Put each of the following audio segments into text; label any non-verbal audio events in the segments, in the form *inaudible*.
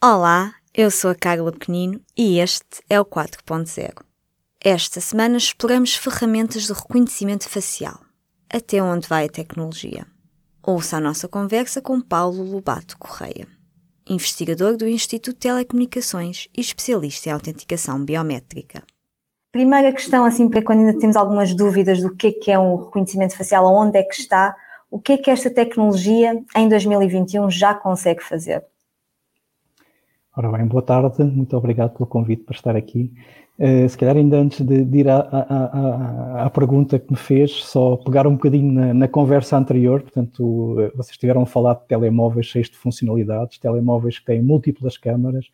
Olá, eu sou a Carla Pequenino e este é o 4.0. Esta semana exploramos ferramentas de reconhecimento facial. Até onde vai a tecnologia? Ouça a nossa conversa com Paulo Lobato Correia, investigador do Instituto de Telecomunicações e especialista em autenticação biométrica. Primeira questão, assim, para quando ainda temos algumas dúvidas do que é, que é um reconhecimento facial, onde é que está, o que é que esta tecnologia em 2021 já consegue fazer? Ora bem, boa tarde, muito obrigado pelo convite para estar aqui. Uh, se calhar ainda antes de, de ir à, à, à, à, pergunta que me fez, só pegar um bocadinho na, na, conversa anterior, portanto, vocês estiveram a falar de telemóveis cheios de funcionalidades, telemóveis que têm múltiplas câmaras,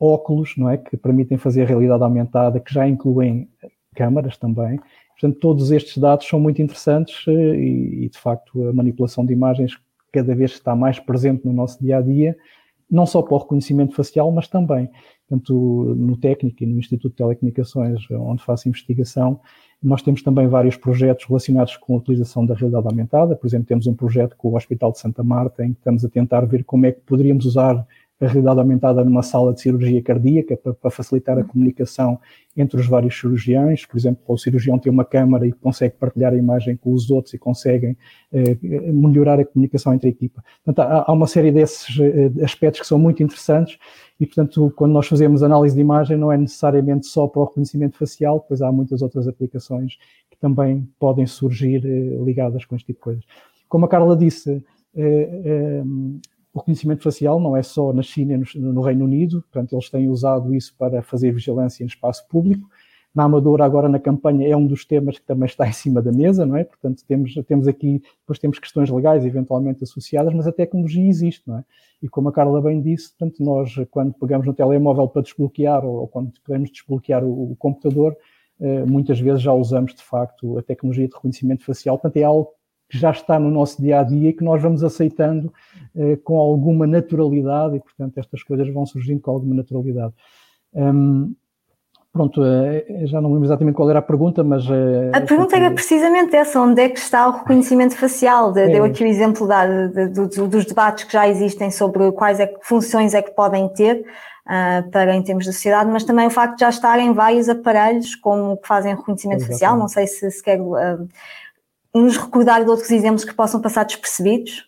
óculos, não é, que permitem fazer realidade aumentada, que já incluem câmaras também. Portanto, todos estes dados são muito interessantes uh, e, e, de facto, a manipulação de imagens cada vez está mais presente no nosso dia-a-dia, -dia, não só o reconhecimento facial, mas também, tanto no técnico e no Instituto de Telecomunicações, onde faço investigação, nós temos também vários projetos relacionados com a utilização da realidade aumentada. Por exemplo, temos um projeto com o Hospital de Santa Marta, em que estamos a tentar ver como é que poderíamos usar a realidade aumentada numa sala de cirurgia cardíaca para, para, facilitar a comunicação entre os vários cirurgiões. Por exemplo, o cirurgião tem uma câmara e consegue partilhar a imagem com os outros e conseguem eh, melhorar a comunicação entre a equipa. Portanto, há, há uma série desses eh, aspectos que são muito interessantes e, portanto, quando nós fazemos análise de imagem, não é necessariamente só para o reconhecimento facial, pois há muitas outras aplicações que também podem surgir eh, ligadas com este tipo de coisas. Como a Carla disse, eh, eh, o reconhecimento facial não é só na China e no, no, Reino Unido, portanto, eles têm usado isso para fazer vigilância em espaço público. Na Amadora, agora na campanha, é um dos temas que também está *laughs* em cima da mesa, não é? Portanto, temos, temos aqui, depois temos questões legais eventualmente associadas, mas a tecnologia existe, não é? E como a Carla bem disse, portanto, nós, quando pegamos no telemóvel para desbloquear ou, ou quando queremos desbloquear o, o computador, eh, muitas vezes já usamos, de facto, a tecnologia de reconhecimento facial. Portanto, é algo que já está no nosso dia a dia e que nós vamos aceitando eh, com alguma naturalidade e, portanto, estas coisas vão surgindo com alguma naturalidade. Um, pronto, eh, já não lembro exatamente qual era a pergunta, mas. Eh, a pergunta era precisamente essa: onde é que está o reconhecimento facial? De, é. Deu aqui o exemplo da, de, de, dos debates que já existem sobre quais é, funções é que podem ter. Uh, para em termos de sociedade, mas também o facto de já estarem vários aparelhos como que fazem reconhecimento facial, não sei se, se quer uh, nos recordar de outros exemplos que possam passar despercebidos?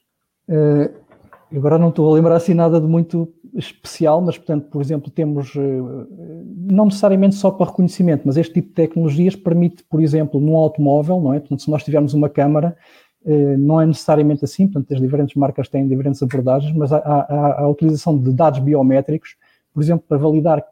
Uh, agora não estou a lembrar assim nada de muito especial, mas portanto, por exemplo, temos uh, não necessariamente só para reconhecimento, mas este tipo de tecnologias permite, por exemplo, num automóvel, não é? Portanto, se nós tivermos uma câmara, uh, não é necessariamente assim, portanto, as diferentes marcas têm diferentes abordagens, mas há, há, há a utilização de dados biométricos, por exemplo, para validar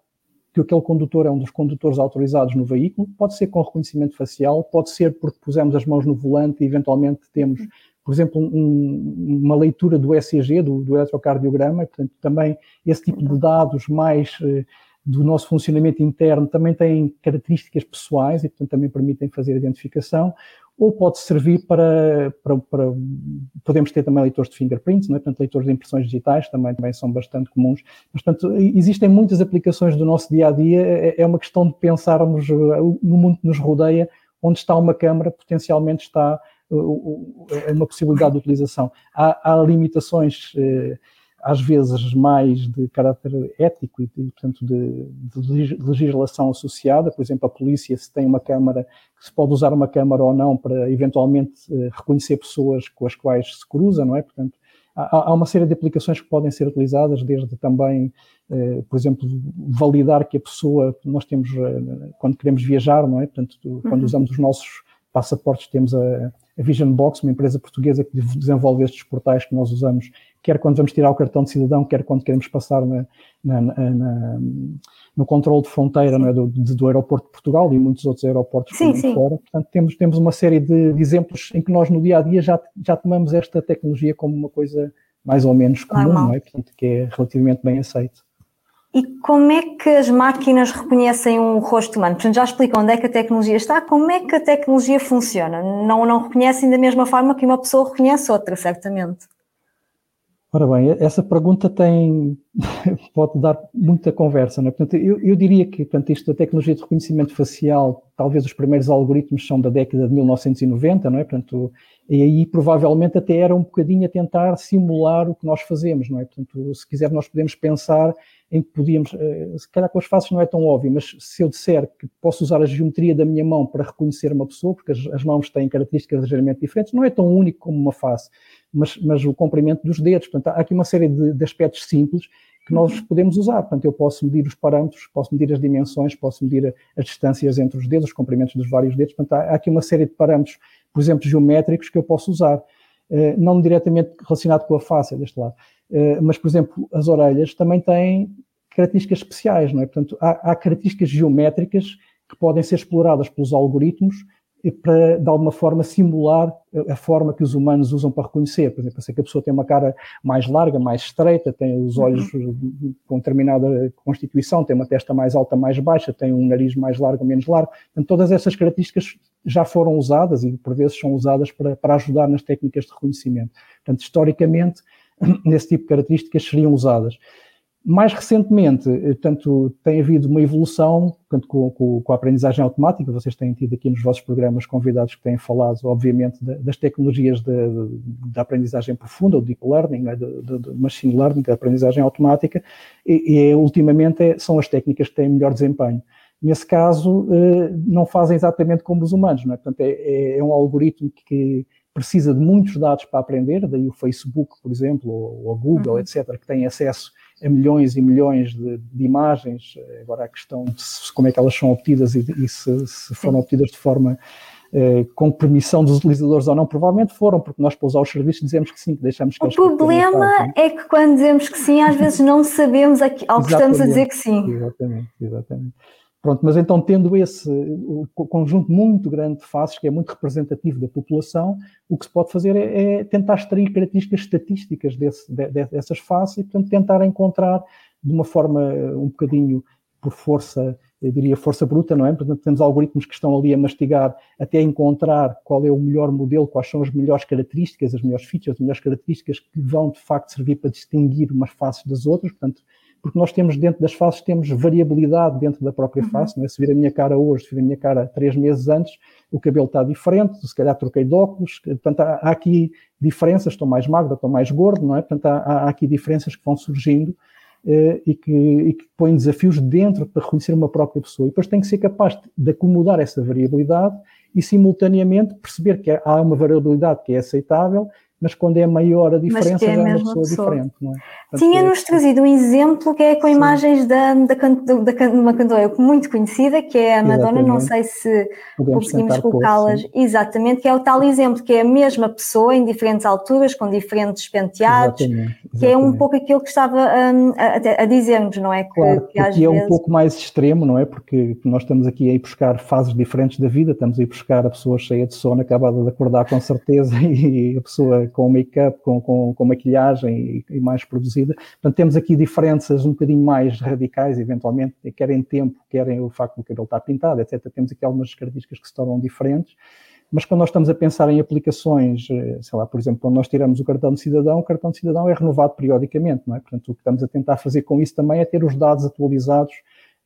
que aquele condutor é um dos condutores autorizados no veículo, pode ser com reconhecimento facial, pode ser porque pusemos as mãos no volante e eventualmente temos, por exemplo, um, uma leitura do ECG, do, do eletrocardiograma, e, portanto, também esse tipo de dados mais eh, do nosso funcionamento interno também têm características pessoais e, portanto, também permitem fazer identificação ou pode servir para, para, para, podemos ter também leitores de fingerprints, não é? portanto, leitores de impressões digitais também, também são bastante comuns. Portanto, existem muitas aplicações do nosso dia a dia, é, é uma questão de pensarmos uh, no mundo que nos rodeia, onde está uma câmara, potencialmente está é uma possibilidade de utilização. Há, há limitações uh, às vezes mais de caráter ético e, portanto, de, de, legislação associada. Por exemplo, a polícia, se tem uma câmara, se pode usar uma câmara ou não para eventualmente eh, reconhecer pessoas com as quais se cruza, não é? Portanto, há, há uma série de aplicações que podem ser utilizadas, desde também, eh, por exemplo, validar que a pessoa, nós temos, eh, quando queremos viajar, não é? Portanto, quando uhum. usamos os nossos passaportes, temos a, a Vision Box, uma empresa portuguesa que desenvolve estes portais que nós usamos quer quando vamos tirar o cartão de cidadão, quer quando queremos passar na, na, na, no controle de fronteira é, do, do, aeroporto de Portugal e muitos outros aeroportos sim, sim. fora. Portanto, temos, temos uma série de, de, exemplos em que nós no dia a dia já, já tomamos esta tecnologia como uma coisa mais ou menos comum, não é? Portanto, que é relativamente bem aceito. E como é que as máquinas reconhecem um rosto humano? Portanto, já explicam onde é que a tecnologia está, como é que a tecnologia funciona? Não, não reconhecem da mesma forma que uma pessoa reconhece outra, certamente. Ora bem, essa pergunta tem *laughs* pode dar muita conversa. Não é? Portanto, eu, eu, diria que portanto, isto, a tecnologia de reconhecimento facial, talvez os primeiros algoritmos são da década de 1990, não é? Portanto, e aí provavelmente até era um bocadinho a tentar simular o que nós fazemos, não é? Portanto, se quiser nós podemos pensar em que podíamos, eh, se calhar com as faces não é tão óbvio, mas se eu disser que posso usar a geometria da minha mão para reconhecer uma pessoa, porque as, as mãos têm características ligeiramente diferentes, não é tão único como uma face, mas, mas o comprimento dos dedos, portanto, há aqui uma série de, de aspectos simples que nós uhum. podemos usar. Portanto, eu posso medir os parâmetros, posso medir as dimensões, posso medir as distâncias entre os dedos, os comprimentos dos vários dedos. Portanto, há aqui uma série de parâmetros por exemplo, geométricos que eu posso usar. Uh, não diretamente relacionado com a face deste lado. Uh, mas, por exemplo, as orelhas também têm características especiais, não é? Portanto, há, há características geométricas que podem ser exploradas pelos algoritmos para, de alguma forma, simular a forma que os humanos usam para reconhecer. Por exemplo, sei que a pessoa tem uma cara mais larga, mais estreita, tem os uhum. olhos uhum. com determinada constituição, tem uma testa mais alta, mais baixa, tem um nariz mais largo, menos largo. Portanto, todas essas características já foram usadas e, por vezes, são usadas para, para ajudar nas técnicas de reconhecimento. Portanto, historicamente, *clears throat* nesse tipo de características seriam usadas. Mais recentemente, eh, tanto tem havido uma evolução tanto com, com, com, a aprendizagem automática, vocês têm tido aqui nos vossos programas convidados que têm falado, obviamente, das tecnologias da aprendizagem profunda, o deep learning, né, do, machine learning, da aprendizagem automática, e, e ultimamente é, são as técnicas que têm melhor desempenho. Nesse caso, eh, não fazem exatamente como os humanos, não é? Portanto, é, é, é um algoritmo que precisa de muitos dados para aprender, daí o Facebook, por exemplo, ou, a Google, uhum. etc., que têm acesso a milhões e milhões de, de, imagens. Agora a questão de se, como é que elas são obtidas e, e se, se, foram obtidas de forma eh, com permissão dos utilizadores ou não, provavelmente foram, porque nós para usar os serviços dizemos que sim, que deixamos que O problema é que quando dizemos que sim, às vezes não sabemos ao que estamos a dizer que sim. *laughs* Exatamente, exatamente. Pronto, mas então tendo esse conjunto muito grande de faces, que é muito representativo da população, o que se pode fazer é, é tentar extrair características estatísticas desse, de, dessas faces e, portanto, tentar encontrar de uma forma um bocadinho por força, eu diria força bruta, não é? Portanto, temos algoritmos que estão ali a mastigar até encontrar qual é o melhor modelo, quais são as melhores características, as melhores features, as melhores características que vão, de facto, servir para distinguir umas faces das outras, portanto, porque nós temos dentro das faces, temos variabilidade dentro da própria uhum. face, não é? se vir a minha cara hoje, se vir a minha cara três meses antes, o cabelo está diferente, se calhar troquei de óculos, portanto há, há aqui diferenças, estou mais magro, estou mais gordo, não é? Portanto há, há aqui diferenças que vão surgindo eh, e, que, e que põem desafios dentro para reconhecer uma própria pessoa. E depois tem que ser capaz de, de acomodar essa variabilidade e simultaneamente perceber que há uma variabilidade que é aceitável mas quando é maior a diferença é, é uma pessoa, pessoa, diferente. Não é? Tinha-nos é... trazido um exemplo que é com Sim. imagens da, da, da, da, uma cantora muito conhecida, que é a Madonna, Exatamente. não sei se Podemos conseguimos colocá-las. Exatamente, que é o tal exemplo, que é a mesma pessoa em diferentes alturas, com diferentes penteados, Exatamente. Exatamente. que é um pouco aquilo que estava um, a, a dizer-nos, não é? Que, claro, que às é vezes... um pouco mais extremo, não é? Porque nós estamos aqui a ir buscar fases diferentes da vida, estamos a ir buscar a pessoa cheia de sono, acabada de acordar com certeza, *laughs* e a pessoa com make-up, com, com, com, maquilhagem e, e, mais produzida. Portanto, temos aqui diferenças um bocadinho mais radicais, eventualmente, querem tempo, querem o facto do cabelo estar pintado, etc. Temos aqui algumas características que se tornam diferentes. Mas quando nós estamos a pensar em aplicações, eh, sei lá, por exemplo, quando nós tiramos o cartão de cidadão, o cartão de cidadão é renovado periodicamente, não é? Portanto, o que estamos a tentar fazer com isso também é ter os dados atualizados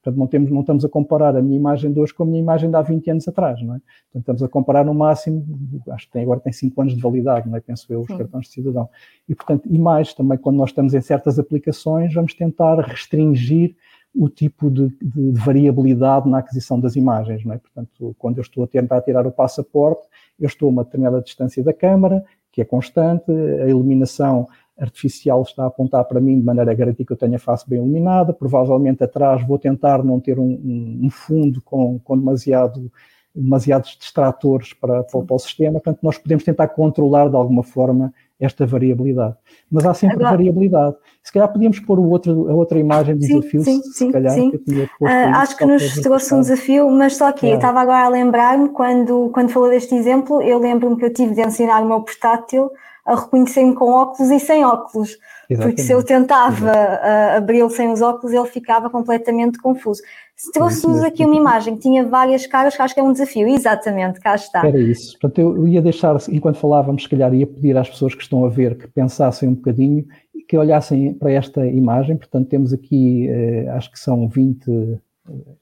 Portanto, não, temos, não estamos a comparar a minha imagem de hoje com a minha imagem de há 20 anos atrás, não é? Portanto, estamos a comparar no máximo, acho que tem, agora tem 5 anos de validade, não é? Penso eu, os Sim. cartões de cidadão. E, portanto, e mais, também quando nós estamos em certas aplicações, vamos tentar restringir o tipo de, de, de, variabilidade na aquisição das imagens, não é? Portanto, quando eu estou a tentar tirar o passaporte, eu estou a uma determinada distância da câmara, que é constante, a iluminação artificial está a apontar para mim de maneira a garantir que eu tenha a face bem iluminada. Provavelmente atrás vou tentar não ter um, um fundo com, com demasiado, demasiados distratores para, para, para, o sistema. Portanto, nós podemos tentar controlar de alguma forma esta variabilidade. Mas há sempre Agora, variabilidade. Se calhar podíamos pôr o outro, a outra imagem de desafio, sim, se, sim, calhar, sim. que eu tinha uh, Acho que nos trouxe um desafio, mas só que é. eu estava agora a lembrar-me, quando, quando falou deste exemplo, eu lembro-me que eu tive de ensinar o meu portátil a reconhecer-me com óculos e sem óculos. Exatamente. Porque se eu tentava uh, abri-lo sem os óculos, ele ficava completamente confuso. Se trouxemos aqui uma imagem que tinha várias caras, que acho que é um desafio. Exatamente, cá está. Era isso. Portanto, eu ia deixar, enquanto falávamos, se calhar ia pedir às pessoas que estão a ver que pensassem um bocadinho que olhassem para esta imagem. Portanto, temos aqui, eh, acho que são 20,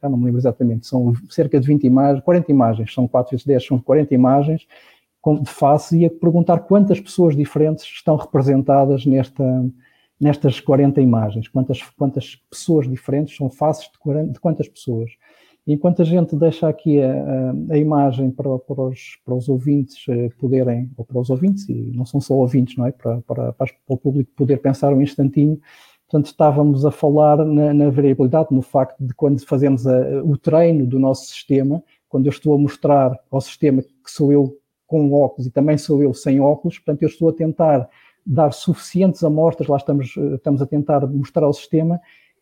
já não me lembro exatamente, são cerca de 20 imagens, 40 imagens, são 4 vezes 10, são 40 imagens face e a perguntar quantas pessoas diferentes estão representadas nesta, nestas 40 imagens, quantas, quantas pessoas diferentes são faces de, 40, de quantas pessoas. Enquanto a gente deixa aqui a, a, a imagem para, para, os, para os ouvintes eh, poderem, ou para os ouvintes, e não são só ouvintes, não é? Para, para, para o público poder pensar um instantinho, portanto, estávamos a falar na, na variabilidade, no facto de quando fazemos a, o treino do nosso sistema, quando eu estou a mostrar ao sistema que sou eu com óculos e também sou eu sem óculos, portanto, eu estou a tentar dar suficientes amostras, lá estamos, eh, estamos a tentar mostrar ao sistema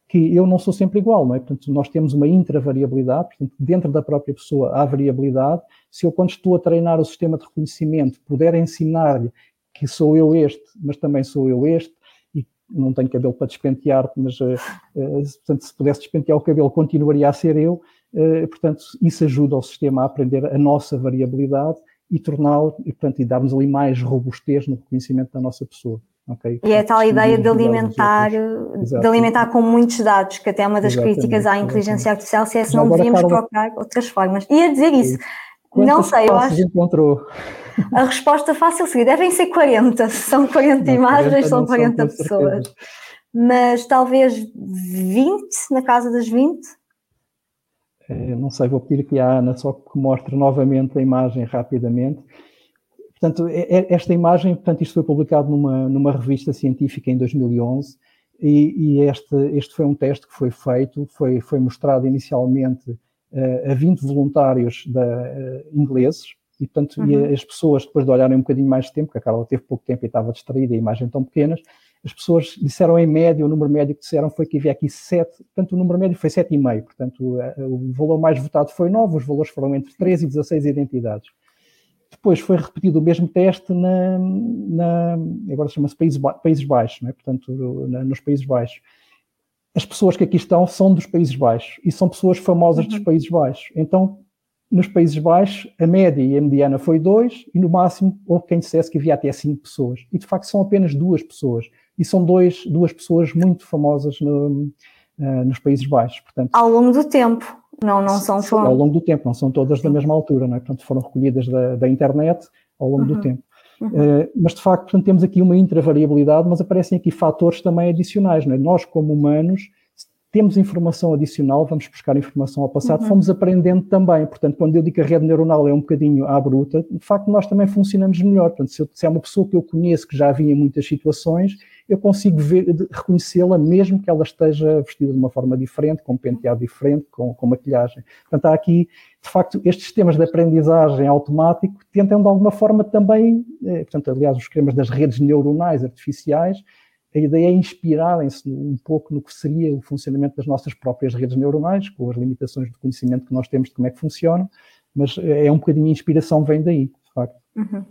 que eu não sou sempre igual, não é? Portanto, nós temos uma intravariabilidade, portanto, dentro da própria pessoa há variabilidade. Se eu, quando estou a treinar o sistema de reconhecimento, puder ensinar-lhe que sou eu este, mas também sou eu este, e não tenho cabelo para despentear, mas, uh, uh, portanto, se pudesse despentear o cabelo, continuaria a ser eu. Uh, portanto, isso ajuda o sistema a aprender a nossa variabilidade e torná-lo, e, portanto, e dar-nos ali mais robustez no reconhecimento da nossa pessoa. Okay. E é tal ideia de alimentar, de alimentar com muitos dados, que até é uma das Exatamente. críticas à inteligência artificial, se é se não agora, devíamos Carla, procurar outras formas. Ia dizer isso. Quantas não sei, eu acho. Encontrou? A resposta fácil seria: devem ser 40. *laughs* São 40 não, imagens, 40 são 40 pessoas. Mas talvez 20, na casa das 20. É, não sei, vou pedir aqui à Ana só que mostre novamente a imagem rapidamente. Portanto, esta imagem, portanto, isto foi publicado numa, numa revista científica em 2011 e, e este, este foi um teste que foi feito, foi, foi mostrado inicialmente uh, a 20 voluntários da, uh, ingleses e, portanto, uhum. e as pessoas, depois de olharem um bocadinho mais de tempo, porque a Carla teve pouco tempo e estava distraída, a imagem tão pequenas, as pessoas disseram em média, o número médio que disseram foi que havia aqui 7, portanto o número médio foi 7,5, portanto o valor mais votado foi 9, os valores foram entre 13 e 16 identidades. Depois foi repetido o mesmo teste na, na agora chama-se Países, Países Baixos, é? portanto, na, nos Países Baixos. As pessoas que aqui estão são dos Países Baixos e são pessoas famosas uhum. dos Países Baixos. Então, nos Países Baixos, a média e a mediana foi 2 e no máximo houve quem dissesse que havia até 5 pessoas. E de facto são apenas duas pessoas. E são dois, duas pessoas muito famosas no, uh, nos Países Baixos. Portanto, Ao longo do tempo. Não, não são só. Ao longo do tempo, não são todas da mesma altura, não é? Portanto, foram recolhidas da, da internet ao longo uhum. do tempo. Uhum. Uh, mas de facto, portanto, temos aqui uma intravariabilidade, mas aparecem aqui fatores também adicionais. Não é? Nós, como humanos, temos informação adicional, vamos buscar informação ao passado, uhum. fomos aprendendo também. Portanto, quando eu digo que a rede neuronal é um bocadinho à bruta, de facto, nós também funcionamos melhor. Portanto, se, eu, se é uma pessoa que eu conheço que já havia em muitas situações, eu consigo reconhecê-la mesmo que ela esteja vestida de uma forma diferente, com um penteado diferente, com, com maquilhagem. Portanto, há aqui, de facto, estes sistemas de aprendizagem automático tentam de alguma forma também, eh, portanto, aliás, os esquemas das redes neuronais artificiais, a ideia é inspirarem-se um pouco no que seria o funcionamento das nossas próprias redes neuronais, com as limitações de conhecimento que nós temos de como é que funcionam, mas é um bocadinho a inspiração vem daí, de facto. Uhum.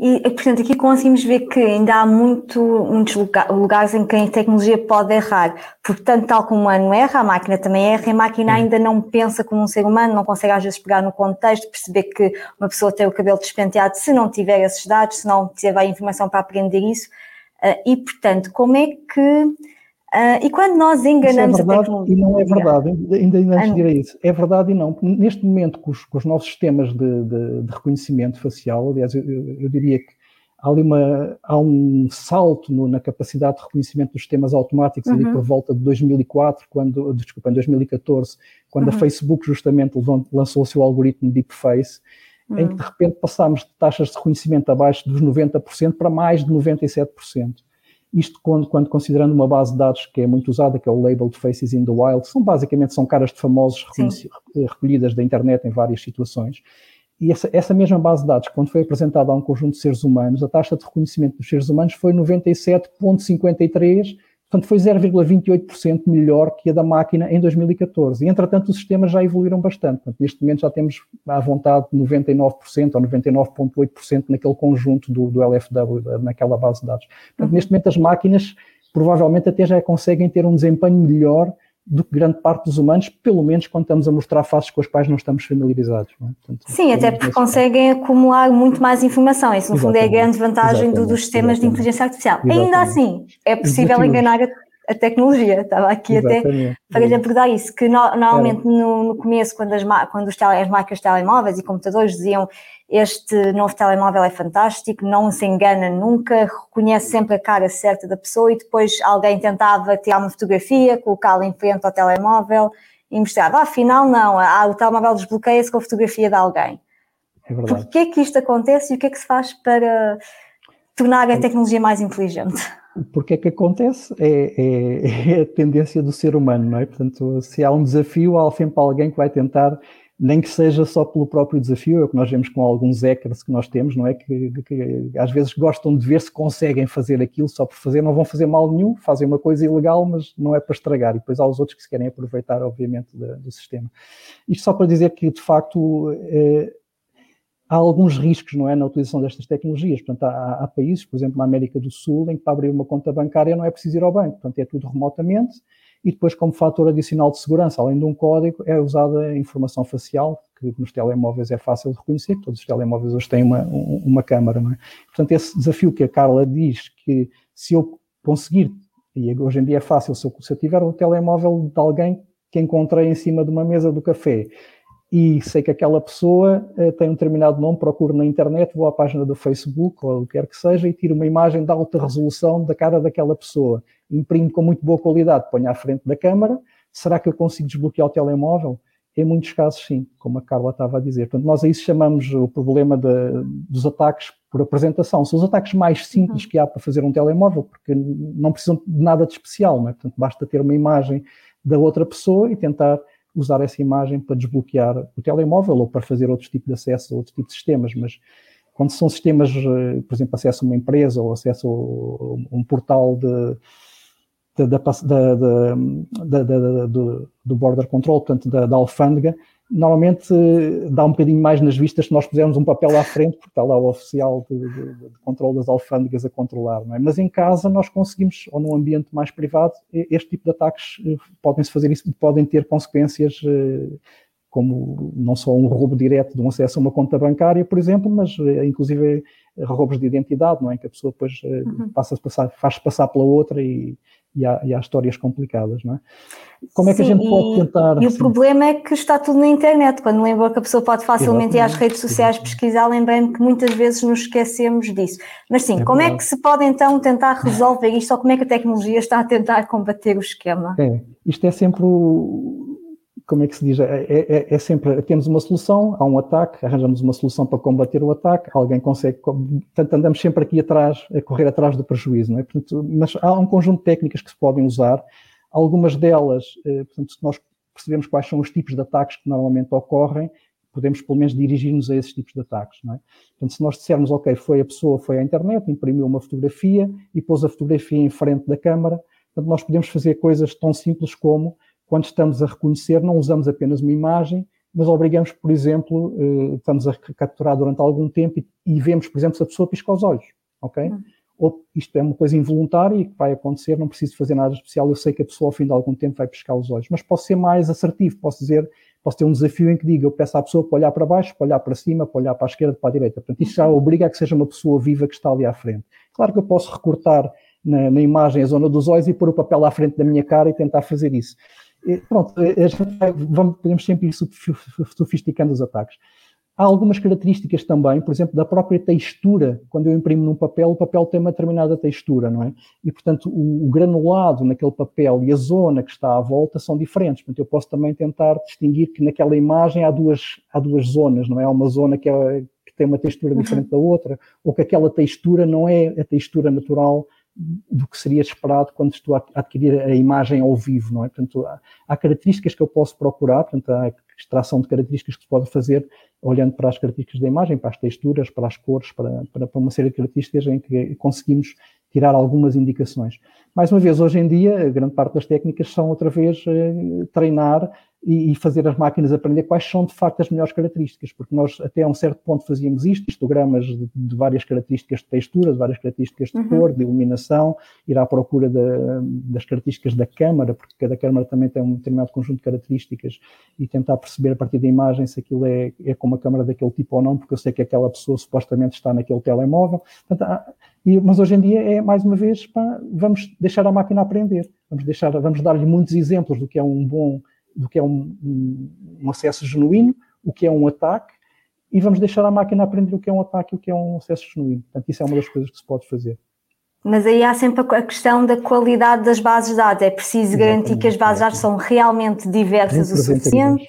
E, portanto, aqui conseguimos ver que ainda há muito, muitos lugares em que a tecnologia pode errar. Portanto, tal como o humano erra, a máquina também erra, e a máquina ainda não pensa como um ser humano, não consegue às vezes pegar no contexto, perceber que uma pessoa tem o cabelo despenteado se não tiver esses dados, se não tiver a informação para aprender isso. Ah, e, portanto, como é que Uh, e quando nós enganamos isso é verdade a tecnologia. E não é verdade, ainda, ainda antes de ir a isso. É verdade e não. Neste momento, com os, com os novos sistemas de, de, de, reconhecimento facial, aliás, eu, eu, diria que há uma, há um salto no, na capacidade de reconhecimento dos sistemas automáticos uhum. ali por volta de 2004, quando, desculpa, em 2014, quando uhum. a Facebook justamente lançou o seu algoritmo Deepface, uhum. em que de repente passámos de taxas de reconhecimento abaixo dos 90% para mais de 97%. Isto quando, quando, considerando uma base de dados que é muito usada, que é o Labeled Faces in the Wild, são basicamente são caras de famosos recolhidas da internet em várias situações. E essa, essa, mesma base de dados, quando foi apresentada a um conjunto de seres humanos, a taxa de reconhecimento dos seres humanos foi 97,53 Portanto, foi 0,28% melhor que a da máquina em 2014. E, entretanto, os sistemas já evoluíram bastante. Portanto, neste momento já temos à vontade 99% ou 99,8% naquele conjunto do, do, LFW, naquela base de dados. Portanto, uhum. neste momento as máquinas provavelmente até já conseguem ter um desempenho melhor do que grande parte dos humanos, pelo menos quando estamos a mostrar faces com as quais não estamos familiarizados. Não é? Portanto, Sim, até porque conseguem acumular muito mais informação. Isso, no Exatamente. fundo, é a grande vantagem do, dos sistemas Exatamente. de inteligência artificial. Exatamente. Ainda assim, é possível enganar a, a, tecnologia. Estava aqui até para lhe abordar isso, que no, normalmente no, no, começo, quando, as, quando os tele, as marcas de telemóveis e computadores diziam este novo telemóvel é fantástico, não se engana nunca, reconhece sempre a cara certa da pessoa e depois alguém tentava tirar uma fotografia, colocá-la em frente ao telemóvel e mostrava, ah, afinal não, ah, o telemóvel desbloqueia-se com a fotografia de alguém. É verdade. Porquê que isto acontece e o que é que se faz para tornar a tecnologia mais inteligente? Porque é que acontece? É, é, *laughs* é, a tendência do ser humano, não é? Portanto, se há um desafio, há sempre alguém que vai tentar nem que seja só pelo próprio desafio, é o que nós vemos com alguns hackers que nós temos, não é? Que, que, às vezes gostam de ver se conseguem fazer aquilo só por fazer, não vão fazer mal nenhum, fazem uma coisa ilegal, mas não é para estragar. E depois há os outros que se querem aproveitar, obviamente, do, do sistema. Isto só para dizer que, de facto, eh, há alguns riscos, não é, na utilização destas tecnologias. Portanto, há, há, países, por exemplo, na América do Sul, em que para abrir uma conta bancária não é preciso ir ao banco, portanto, é tudo remotamente e depois, como fator adicional de segurança, além de um código, é usada a informação facial, que nos telemóveis é fácil de reconhecer, todos os telemóveis hoje têm uma, uma câmara. Não é? Portanto, esse desafio que a Carla diz que se eu conseguir, e hoje em dia é fácil, se eu, se eu tiver o telemóvel de alguém que encontrei em cima de uma mesa do café e sei que aquela pessoa uh, tem um determinado nome, procuro na internet, vou à página do Facebook ou o que quer que seja e tiro uma imagem de alta resolução da cara daquela pessoa imprimo com muito boa qualidade, ponho à frente da câmara, será que eu consigo desbloquear o telemóvel? Em muitos casos, sim, como a Carla estava a dizer. Portanto, nós a isso chamamos o problema de, dos ataques por apresentação. São os ataques mais simples uhum. que há para fazer um telemóvel, porque não precisam de nada de especial, não é? Portanto, basta ter uma imagem da outra pessoa e tentar usar essa imagem para desbloquear o telemóvel ou para fazer outro tipo de acesso a outro tipo de sistemas, mas quando são sistemas, eh, por exemplo, acesso a uma empresa ou acesso a um portal de, do border control, portanto da, da alfândega, normalmente dá um bocadinho mais nas vistas se nós pusermos um papel à frente, porque está lá o oficial de, de, de controle das alfândegas a controlar, não é? Mas em casa nós conseguimos, ou num ambiente mais privado, este tipo de ataques eh, podem-se fazer isso, podem ter consequências eh, como não só um roubo direto de um acesso a uma conta bancária, por exemplo, mas eh, inclusive roubos de identidade, não é? Que a pessoa depois uhum. passa a passar, faz passar pela outra e e há, e há, histórias complicadas, não é? Como é que Sim, a gente pode tentar... E assim, o problema é que está tudo na internet, quando lembro que a pessoa pode facilmente ir às redes sociais exatamente. pesquisar, lembrei-me que muitas vezes nos esquecemos disso. Mas sim, é como verdade. é que se pode então tentar resolver isto, ou como é que a tecnologia está a tentar combater o esquema? É, isto é sempre o como é que se diz? É, é, é, sempre, temos uma solução, há um ataque, arranjamos uma solução para combater o ataque, alguém consegue, portanto andamos sempre aqui atrás, a correr atrás do prejuízo, não é? Portanto, mas há um conjunto de técnicas que se podem usar, algumas delas, eh, portanto, nós percebemos quais são os tipos de ataques que normalmente ocorrem, podemos pelo menos dirigir-nos a esses tipos de ataques, não é? Portanto, se nós dissermos, ok, foi a pessoa, foi à internet, imprimiu uma fotografia e pôs a fotografia em frente da câmara, portanto, nós podemos fazer coisas tão simples como quando estamos a reconhecer, não usamos apenas uma imagem, mas obrigamos, por exemplo, eh, estamos a capturar durante algum tempo e, vemos, por exemplo, se a pessoa pisca os olhos, ok? Uhum. Ou isto é uma coisa involuntária e que vai acontecer, não preciso fazer nada especial, eu sei que a pessoa ao fim de algum tempo vai piscar os olhos, mas posso ser mais assertivo, posso dizer, posso ter um desafio em que diga, eu peço à pessoa para olhar para baixo, para olhar para cima, para olhar para a esquerda, para a direita. Portanto, isto já uhum. obriga a que seja uma pessoa viva que está ali à frente. Claro que eu posso recortar na, na imagem a zona dos olhos e pôr o papel à frente da minha cara e tentar fazer isso pronto, vai, vamos, podemos sempre ir sofisticando os ataques. Há algumas características também, por exemplo, da própria textura. Quando eu imprimo num papel, o papel tem uma determinada textura, não é? E, portanto, o, o, granulado naquele papel e a zona que está à volta são diferentes. Portanto, eu posso também tentar distinguir que naquela imagem há duas, há duas zonas, não é? Há uma zona que, é, que tem uma textura uhum. diferente uhum. da outra, ou que aquela textura não é a textura natural do que seria esperado quando estou a adquirir a imagem ao vivo, não é? Portanto, há, há características que eu posso procurar, portanto, há extração de características que se pode fazer olhando para as características da imagem, para as texturas, para as cores, para, para, para uma série de características em que conseguimos tirar algumas indicações. Mais uma vez, hoje em dia, grande parte das técnicas são outra vez eh, treinar e, fazer as máquinas aprender quais são de facto as melhores características, porque nós até a um certo ponto fazíamos isto, histogramas de, de várias características de textura, de várias características de uhum. cor, de iluminação, ir à procura das características da câmara, porque cada câmara também tem um determinado conjunto de características e tentar perceber a partir da imagem se aquilo é, é com uma câmara daquele tipo ou não, porque eu sei que aquela pessoa supostamente está naquele telemóvel. Portanto, há, e, mas hoje em dia é mais uma vez, pá, vamos deixar a máquina aprender, vamos deixar, vamos dar-lhe muitos exemplos do que é um bom do que é um, um, um, acesso genuíno, o que é um ataque, e vamos deixar a máquina aprender o que é um ataque e o que é um acesso genuíno. Portanto, isso é uma das coisas que se pode fazer. Mas aí há sempre a questão da qualidade das bases de dados. É preciso Exatamente. garantir que as bases de dados são realmente diversas o suficiente.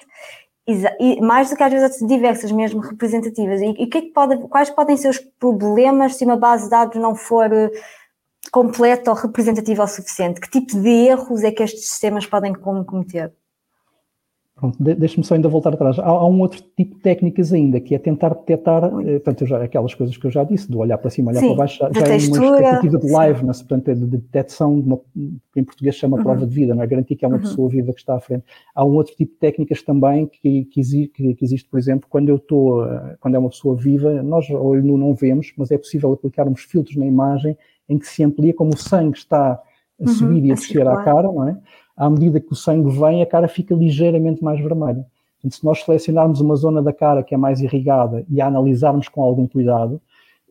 E mais do que às vezes diversas, mesmo representativas. E, e que é que pode, quais podem ser os problemas se uma base de dados não for eh, completa ou representativa o suficiente? Que tipo de erros é que estes sistemas podem cometer? Pronto, deixe-me só ainda voltar atrás. Há, há, um outro tipo de técnicas ainda, que é tentar detectar, eh, portanto, já, aquelas coisas que eu já disse, de olhar para cima, olhar sim, para baixo, já, já é uma expectativa de liveness, portanto, é de, de detecção, de uma, que em português se chama uhum. prova de vida, não é? Garantir que é uma uhum. pessoa viva que está à frente. Há um outro tipo de técnicas também que, que, existe, que, que existe, por exemplo, quando eu estou, eh, quando é uma pessoa viva, nós olho nu não vemos, mas é possível aplicarmos filtros na imagem em que se amplia como o sangue está a uhum, subir e a descer à cara, não é? À medida que o sangue vem, a cara fica ligeiramente mais vermelha. Se nós selecionarmos uma zona da cara que é mais irrigada e a analisarmos com algum cuidado,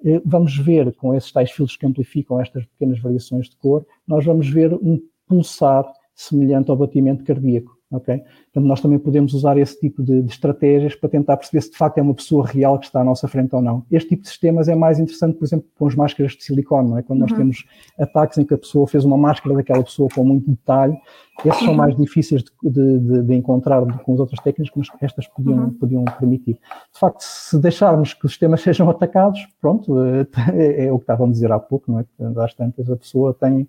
eh, vamos ver, com esses tais filtros que amplificam estas pequenas variações de cor, nós vamos ver um pulsar semelhante ao batimento cardíaco. Ok? Portanto, nós também podemos usar esse tipo de, de, estratégias para tentar perceber se de facto é uma pessoa real que está à nossa frente ou não. Este tipo de sistemas é mais interessante, por exemplo, com as máscaras de silicone, não é? Quando uhum. nós temos ataques em que a pessoa fez uma máscara daquela pessoa com muito detalhe, esses uhum. são mais difíceis de, de, de, encontrar com as outras técnicas, mas estas podiam, uhum. podiam permitir. De facto, se deixarmos que os sistemas *laughs* sejam atacados, pronto, é, é o que estávamos a dizer há pouco, não é? Às tantas, a pessoa tem,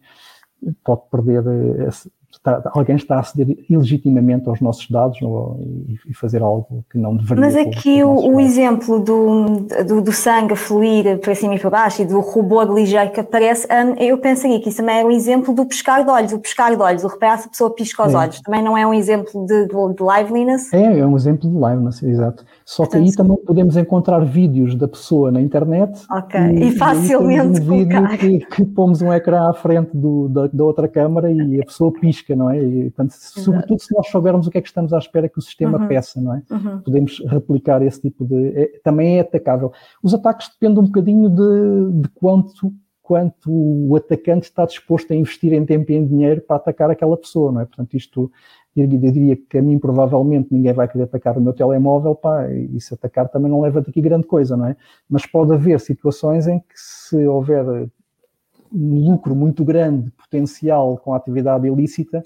pode perder esse, está, alguém está a aceder ilegitimamente aos nossos dados ou, e, fazer algo que não deveria. Mas aqui o, o exemplo do, do, do, sangue a fluir para cima e para baixo e do robô ligeiro que aparece, um, eu pensaria que isso também é um exemplo do pescar de olhos, o pescar de olhos, o reparar se a pessoa pisca os é. olhos, também não é um exemplo de, de, de liveliness? É, é um exemplo de liveliness, exato. Só que aí também podemos encontrar vídeos da pessoa na internet. Ok, e, e facilmente um vídeo que, que pomos um ecrã à frente do, da, da outra câmara e a pessoa pisca, não é? E, portanto, sobretudo se nós soubermos o que é que estamos à espera que o sistema uhum. peça, não é? Uhum. Podemos replicar esse tipo de... É, também é atacável. Os ataques dependem um bocadinho de, de quanto quanto o atacante está disposto a investir em tempo e em dinheiro para atacar aquela pessoa, não é? Portanto, isto eu diria que a mim provavelmente ninguém vai querer atacar o meu telemóvel, pá, e se atacar também não leva daqui grande coisa, não é? Mas pode haver situações em que se houver um lucro muito grande, potencial com a atividade ilícita,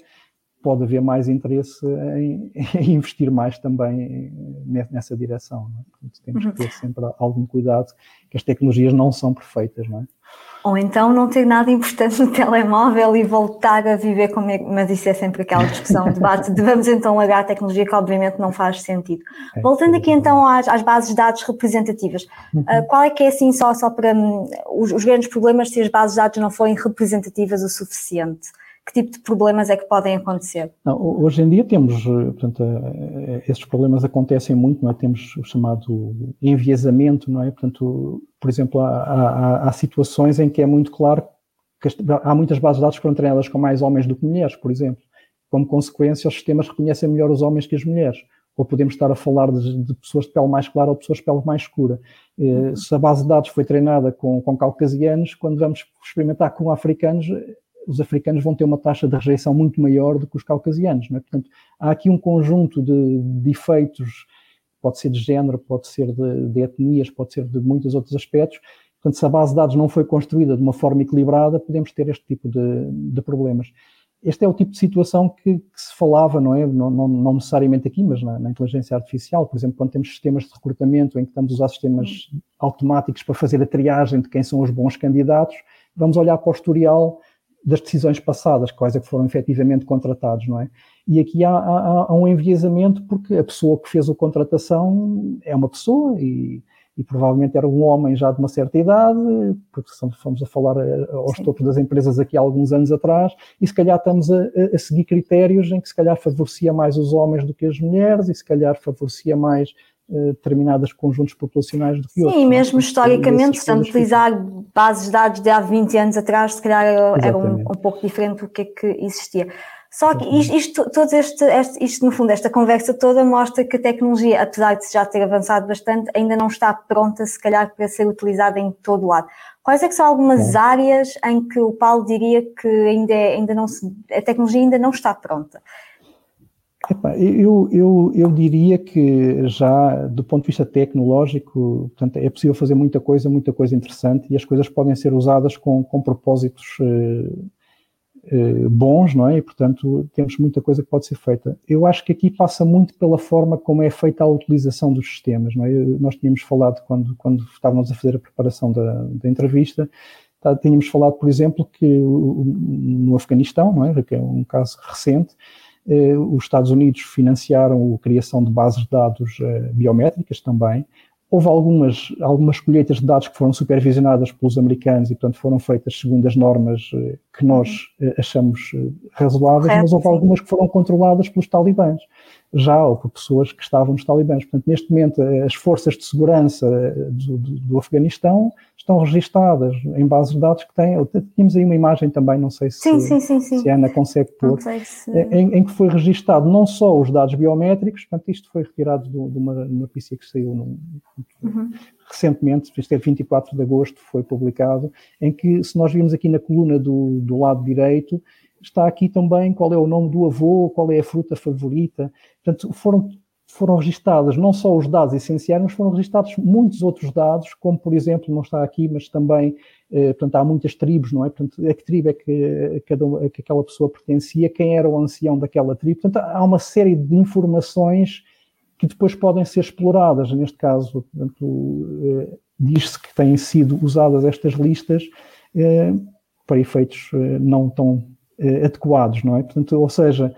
pode haver mais interesse em, *laughs* em investir mais também nessa direção. É? Portanto, temos que ter sempre algum cuidado, que as tecnologias não são perfeitas, não é? Ou então não ter nada importante no *laughs* telemóvel e voltar a viver como é, mas isso é sempre aquela discussão, debate de vamos então largar a tecnologia que obviamente não faz sentido. É, Voltando aqui então às, às, bases de dados representativas, uh, qual é que é assim só, só para um, os, os grandes problemas se as bases de dados não forem representativas o suficiente? Que tipo de problemas é que podem acontecer? Não, hoje em dia temos, eh, portanto, eh, esses problemas acontecem muito, não é? Temos o chamado enviesamento, não é? Portanto, por exemplo, há, há, há situações em que é muito claro que há muitas bases de dados que foram treinadas com mais homens do que mulheres, por exemplo. Como consequência, os sistemas reconhecem melhor os homens que as mulheres. Ou podemos estar a falar de, de pessoas de pele mais clara ou pessoas de pele mais escura. Eh, se a base de dados foi treinada com, com caucasianos, quando vamos experimentar com africanos, os africanos vão ter uma taxa de rejeição muito maior do que os caucasianos. É? Portanto, há aqui um conjunto de, de efeitos, pode ser de género, pode ser de, de, etnias, pode ser de muitos outros aspectos. Portanto, se a base de dados não foi construída de uma forma equilibrada, podemos ter este tipo de, de problemas. Este é o tipo de situação que, que se falava, não é? Não, não, não necessariamente aqui, mas na, na, inteligência artificial, por exemplo, quando temos sistemas de recrutamento em que estamos a usar sistemas automáticos para fazer a triagem de quem são os bons candidatos, vamos olhar para o historial das decisões passadas, quais é que foram efetivamente contratados, não é? E aqui há, há, há, um enviesamento porque a pessoa que fez a contratação é uma pessoa e, e provavelmente era um homem já de uma certa idade, porque fomos a falar eh, aos Sim. topos das empresas aqui há alguns anos atrás, e se calhar estamos a, a, seguir critérios em que se calhar favorecia mais os homens do que as mulheres, e se calhar favorecia mais determinados conjuntos populacionais do que Sim, outros. Sim, mesmo historicamente, se utilizar bases de dados de há 20 anos atrás, se calhar era, era um, um pouco diferente do que é que existia. Só que isto, isto, todo este, este, isto, no fundo, esta conversa toda mostra que a tecnologia, apesar de já ter avançado bastante, ainda não está pronta, se calhar, para ser utilizada em todo o lado. Quais é que são algumas é. áreas em que o Paulo diria que ainda, é, ainda não se, a tecnologia ainda não está pronta? Eu, eu, eu diria que já do ponto de vista tecnológico, portanto, é possível fazer muita coisa, muita coisa interessante e as coisas podem ser usadas com, com propósitos eh, eh, bons, não é? E, portanto, temos muita coisa que pode ser feita. Eu acho que aqui passa muito pela forma como é feita a utilização dos sistemas, não é? Nós tínhamos falado, quando, quando estávamos a fazer a preparação da, da entrevista, tá, tínhamos falado, por exemplo, que no Afeganistão, não é? Que é um caso recente, os Estados Unidos financiaram a criação de bases de dados eh, biométricas também, Houve algumas, algumas colheitas de dados que foram supervisionadas pelos americanos e, portanto, foram feitas segundo as normas eh, que nós uhum. eh, achamos eh, razoáveis, mas houve algumas que foram controladas pelos talibãs, já ou por pessoas que estavam nos talibãs. Portanto, neste momento, as forças de segurança do, do, do Afeganistão estão registadas em bases de dados que têm. Tínhamos aí uma imagem também, não sei se, sim, sim, sim, se a Ana consegue pôr, se... em, em, que foi registado não só os dados biométricos, portanto, isto foi retirado de, de uma notícia que saiu num, uhum. recentemente, isto é 24 de agosto, foi publicado, em que, se nós vimos aqui na coluna do, do lado direito, está aqui também qual é o nome do avô, qual é a fruta favorita. Portanto, foram foram registados não só os dados essenciais, mas foram registados muitos outros dados, como por exemplo, não está aqui, mas também, eh, portanto, há muitas tribos, não é? Portanto, a que tribo é que, cada, que aquela pessoa pertencia, quem era o ancião daquela tribo. Portanto, há uma série de informações que depois podem ser exploradas. Neste caso, portanto, eh, diz-se que têm sido usadas estas listas eh, para efeitos eh, não tão adequados, não é? Portanto, ou seja,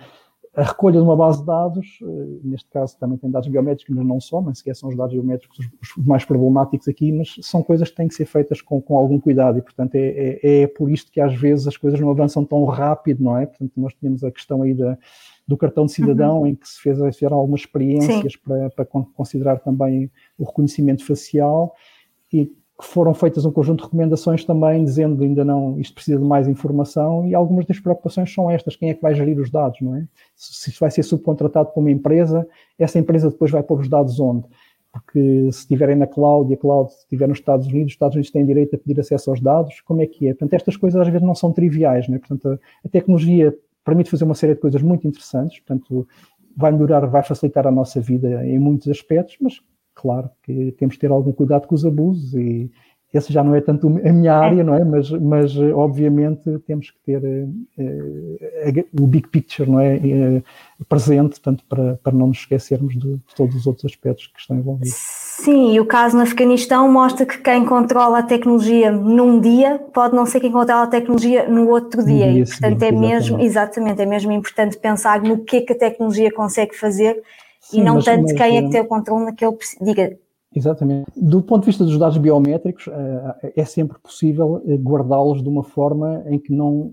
a recolha de uma base de dados, eh, neste caso também tem dados biométricos, mas não só, nem sequer são os dados biométricos os mais problemáticos aqui, mas são coisas que têm que ser feitas com, com algum cuidado e, portanto, é, é, é, por isto que às vezes as coisas não avançam tão rápido, não é? Portanto, nós tínhamos a questão aí da, do cartão de cidadão, uhum. em que se fez, fizeram algumas experiências para, para considerar também o reconhecimento facial e que foram feitas um conjunto de recomendações também, dizendo ainda não, isto precisa de mais informação, e algumas das preocupações são estas: quem é que vai gerir os dados, não é? Se isto vai ser subcontratado por uma empresa, essa empresa depois vai pôr os dados onde? Porque se estiverem na cloud e a cloud estiver nos Estados Unidos, os Estados Unidos têm direito a pedir acesso aos dados, como é que é? Portanto, estas coisas às vezes não são triviais, não é? Portanto, a, a tecnologia permite fazer uma série de coisas muito interessantes, portanto, vai melhorar, vai facilitar a nossa vida em muitos aspectos, mas claro que temos de ter algum cuidado com os abusos e esse já não é tanto a minha área, não é? Mas, mas obviamente temos que ter uh, o big picture, não é? Uh, presente, tanto para, para não nos esquecermos de, de, todos os outros aspectos que estão envolvidos. Sim, e o caso no Afeganistão mostra que quem controla a tecnologia num dia pode não ser quem controla a tecnologia no outro dia. Dia e, portanto, é mesmo, exatamente, é mesmo importante pensar no que é que a tecnologia consegue fazer Sim, e não mas, tanto mas, quem é que tem o controle naquele. Diga. Exatamente. Do ponto de vista dos dados biométricos, eh, é sempre possível eh, guardá-los de uma forma em que não.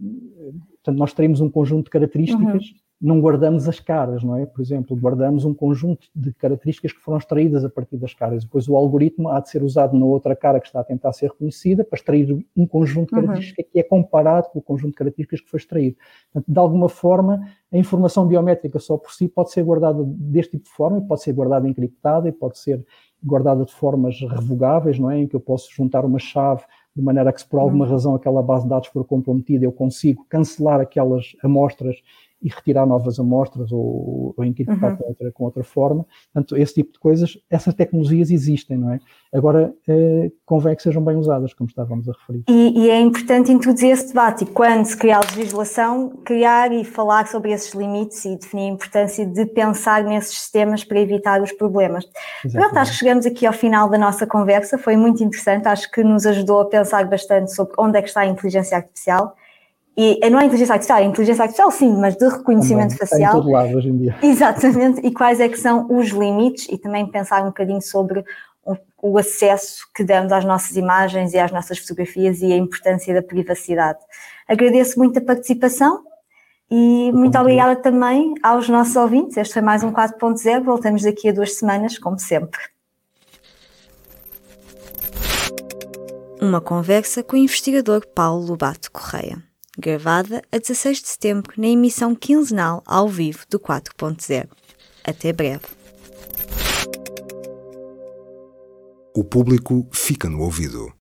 Portanto, nós teremos um conjunto de características uhum não guardamos as caras, não é? Por exemplo, guardamos um conjunto de características que foram extraídas a partir das caras. Depois o algoritmo há de ser usado na outra cara que está a tentar ser reconhecida para extrair um conjunto de uhum. características uhum. que é comparado com o conjunto de características que foi extraído. Portanto, de alguma forma, a informação biométrica só por si pode ser guardada deste tipo de forma, pode ser guardada encriptada e pode ser guardada de formas revogáveis, não é? Em que eu posso juntar uma chave de maneira que se por alguma uhum. razão aquela base de dados for comprometida, eu consigo cancelar aquelas amostras e retirar novas amostras ou, ou encriptar uhum. com, outra, com outra forma. Portanto, esse tipo de coisas, essas tecnologias existem, não é? Agora, eh, convém que sejam bem usadas, como estávamos a referir. E, e, é importante introduzir esse debate e quando se criar legislação, criar e falar sobre esses limites e definir a importância de pensar nesses sistemas para evitar os problemas. Pronto, acho que chegamos aqui ao final da nossa conversa, foi muito interessante, acho que nos ajudou a pensar bastante sobre onde é que está a inteligência artificial e não é inteligência artificial, é inteligência artificial sim, mas de reconhecimento também, facial. Está em todo lado hoje em dia. *laughs* Exatamente, e quais é que são os limites e também pensar um bocadinho sobre o, o, acesso que damos às nossas imagens e às nossas fotografias e a importância da privacidade. Agradeço muito a participação e muito obrigada também aos nossos ouvintes. Este foi mais um 4.0. Voltamos daqui a duas semanas, como sempre. Uma conversa com o investigador Paulo Lobato Correia, gravada a 16 de setembro na emissão quinzenal ao vivo do 4.0. Até breve. O público fica no ouvido.